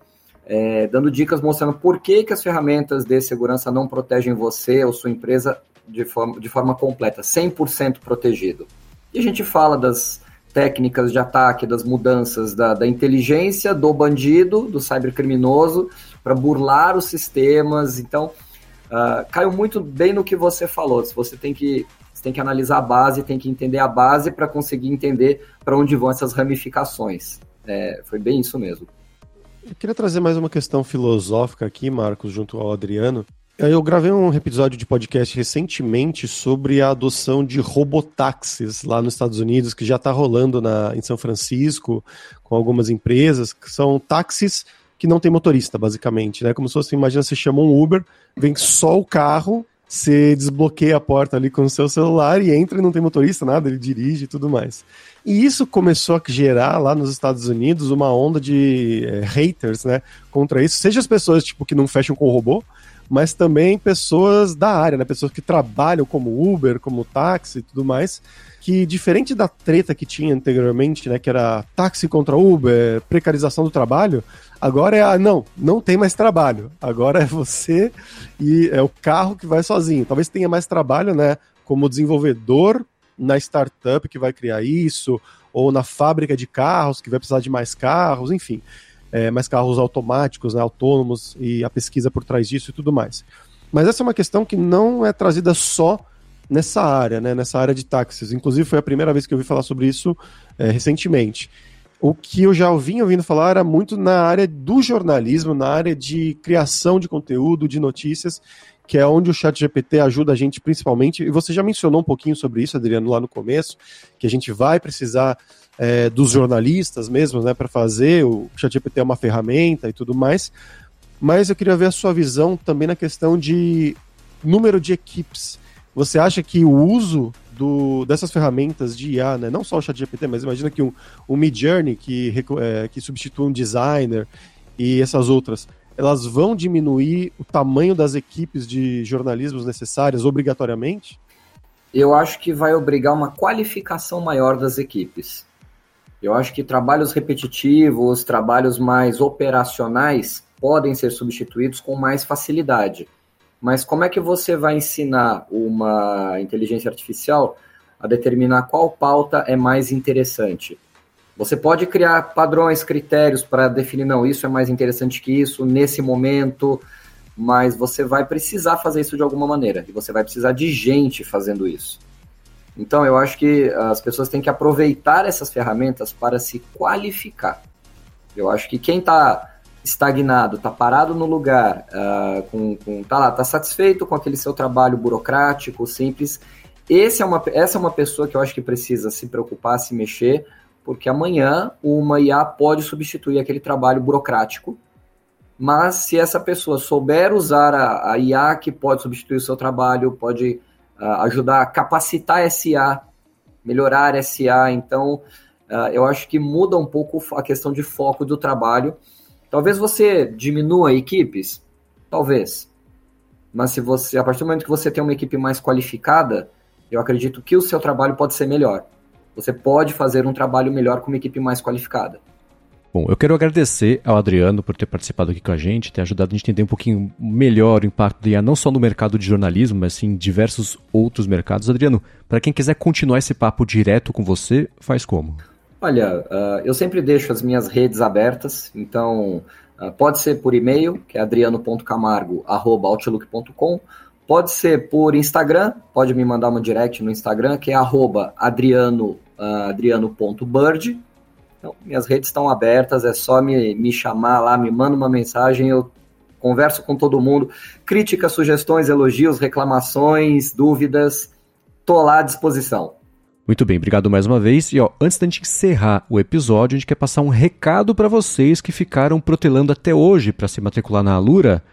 é, dando dicas mostrando por que, que as ferramentas de segurança não protegem você ou sua empresa de forma, de forma completa, 100% protegido. E a gente fala das técnicas de ataque, das mudanças da, da inteligência do bandido, do cybercriminoso, para burlar os sistemas. Então, uh, caiu muito bem no que você falou. Você tem que você tem que analisar a base, tem que entender a base para conseguir entender para onde vão essas ramificações. É, foi bem isso mesmo. Eu queria trazer mais uma questão filosófica aqui, Marcos, junto ao Adriano. Eu gravei um episódio de podcast recentemente sobre a adoção de robotáxis lá nos Estados Unidos, que já está rolando na, em São Francisco, com algumas empresas, que são táxis que não tem motorista, basicamente, né? Como se fosse, imagina, você chama um Uber, vem só o carro, você desbloqueia a porta ali com o seu celular e entra e não tem motorista, nada, ele dirige e tudo mais. E isso começou a gerar lá nos Estados Unidos uma onda de é, haters, né, contra isso, seja as pessoas tipo que não fecham com o robô, mas também pessoas da área, né, pessoas que trabalham como Uber, como táxi e tudo mais, que diferente da treta que tinha anteriormente, né, que era táxi contra Uber, precarização do trabalho, agora é a, não, não tem mais trabalho. Agora é você e é o carro que vai sozinho. Talvez tenha mais trabalho, né, como desenvolvedor na startup que vai criar isso, ou na fábrica de carros que vai precisar de mais carros, enfim, é, mais carros automáticos, né, autônomos e a pesquisa por trás disso e tudo mais. Mas essa é uma questão que não é trazida só nessa área, né, nessa área de táxis. Inclusive, foi a primeira vez que eu ouvi falar sobre isso é, recentemente. O que eu já ouvi ouvindo falar era muito na área do jornalismo, na área de criação de conteúdo, de notícias, que é onde o chat GPT ajuda a gente principalmente. E você já mencionou um pouquinho sobre isso, Adriano, lá no começo, que a gente vai precisar é, dos jornalistas mesmo, né, para fazer. O chat GPT é uma ferramenta e tudo mais. Mas eu queria ver a sua visão também na questão de número de equipes você acha que o uso do, dessas ferramentas de IA, né, não só o ChatGPT, mas imagina que um, um Midjourney que, é, que substitui um designer e essas outras, elas vão diminuir o tamanho das equipes de jornalismo necessárias obrigatoriamente? Eu acho que vai obrigar uma qualificação maior das equipes. Eu acho que trabalhos repetitivos, trabalhos mais operacionais podem ser substituídos com mais facilidade. Mas como é que você vai ensinar uma inteligência artificial a determinar qual pauta é mais interessante? Você pode criar padrões, critérios para definir, não, isso é mais interessante que isso, nesse momento, mas você vai precisar fazer isso de alguma maneira, e você vai precisar de gente fazendo isso. Então, eu acho que as pessoas têm que aproveitar essas ferramentas para se qualificar. Eu acho que quem está estagnado, tá parado no lugar, uh, com, com, tá lá, tá satisfeito com aquele seu trabalho burocrático, simples. Esse é uma, essa é uma pessoa que eu acho que precisa se preocupar, se mexer, porque amanhã uma IA pode substituir aquele trabalho burocrático. Mas se essa pessoa souber usar a, a IA que pode substituir o seu trabalho, pode uh, ajudar a capacitar essa IA, melhorar essa IA, então uh, eu acho que muda um pouco a questão de foco do trabalho Talvez você diminua equipes, Talvez. Mas se você, a partir do momento que você tem uma equipe mais qualificada, eu acredito que o seu trabalho pode ser melhor. Você pode fazer um trabalho melhor com uma equipe mais qualificada. Bom, eu quero agradecer ao Adriano por ter participado aqui com a gente, ter ajudado a gente entender um pouquinho melhor o impacto do IA, não só no mercado de jornalismo, mas sim em diversos outros mercados. Adriano, para quem quiser continuar esse papo direto com você, faz como? Olha, uh, eu sempre deixo as minhas redes abertas, então uh, pode ser por e-mail, que é adriano.camargo.outlook.com, pode ser por Instagram, pode me mandar uma direct no Instagram, que é arroba uh, adriano.bird. Então, minhas redes estão abertas, é só me, me chamar lá, me manda uma mensagem, eu converso com todo mundo. Críticas, sugestões, elogios, reclamações, dúvidas, tô lá à disposição. Muito bem, obrigado mais uma vez. E ó, antes da gente encerrar o episódio, a gente quer passar um recado para vocês que ficaram protelando até hoje para se matricular na Alura.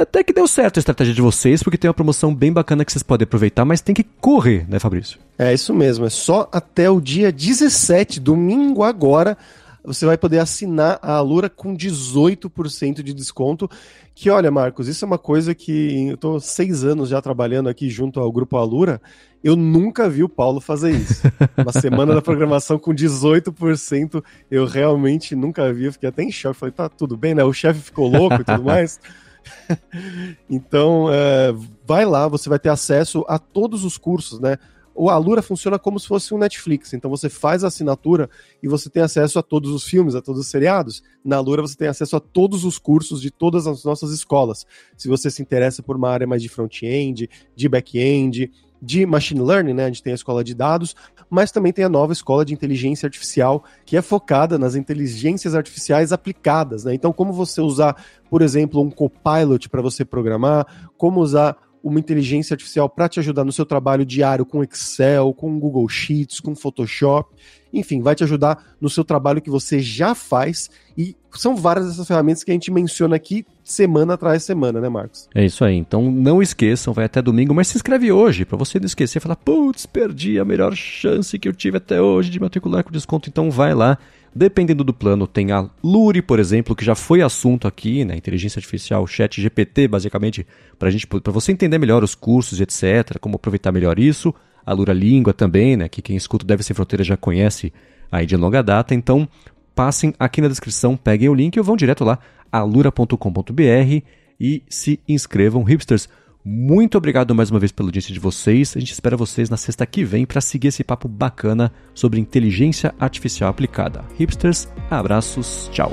Até que deu certo a estratégia de vocês, porque tem uma promoção bem bacana que vocês podem aproveitar, mas tem que correr, né, Fabrício? É isso mesmo, é só até o dia 17, domingo agora, você vai poder assinar a Alura com 18% de desconto. Que olha, Marcos, isso é uma coisa que eu estou seis anos já trabalhando aqui junto ao Grupo Alura. Eu nunca vi o Paulo fazer isso. [laughs] Uma semana da programação com 18%, eu realmente nunca vi. Eu fiquei até em choque. Falei, tá tudo bem, né? O chefe ficou louco e tudo mais. [laughs] então, é, vai lá, você vai ter acesso a todos os cursos, né? o Alura funciona como se fosse um Netflix. Então você faz a assinatura e você tem acesso a todos os filmes, a todos os seriados. Na Alura você tem acesso a todos os cursos de todas as nossas escolas. Se você se interessa por uma área mais de front-end, de back-end, de machine learning, né? A gente tem a escola de dados, mas também tem a nova escola de inteligência artificial, que é focada nas inteligências artificiais aplicadas, né? Então, como você usar, por exemplo, um copilot para você programar, como usar uma inteligência artificial para te ajudar no seu trabalho diário com Excel, com Google Sheets, com Photoshop. Enfim, vai te ajudar no seu trabalho que você já faz. E são várias dessas ferramentas que a gente menciona aqui semana atrás semana, né, Marcos? É isso aí. Então não esqueçam, vai até domingo, mas se inscreve hoje, para você não esquecer e falar, putz, perdi a melhor chance que eu tive até hoje de matricular com desconto. Então vai lá Dependendo do plano, tem a Luri, por exemplo, que já foi assunto aqui, né? Inteligência Artificial, Chat GPT, basicamente, para gente, para você entender melhor os cursos, etc., como aproveitar melhor isso. A Lura Língua também, né? Que quem escuta Deve Sem Fronteira já conhece aí de longa data. Então, passem aqui na descrição, peguem o link ou vão direto lá, alura.com.br e se inscrevam, hipsters. Muito obrigado mais uma vez pela audiência de vocês. A gente espera vocês na sexta que vem para seguir esse papo bacana sobre inteligência artificial aplicada. Hipsters, abraços, tchau.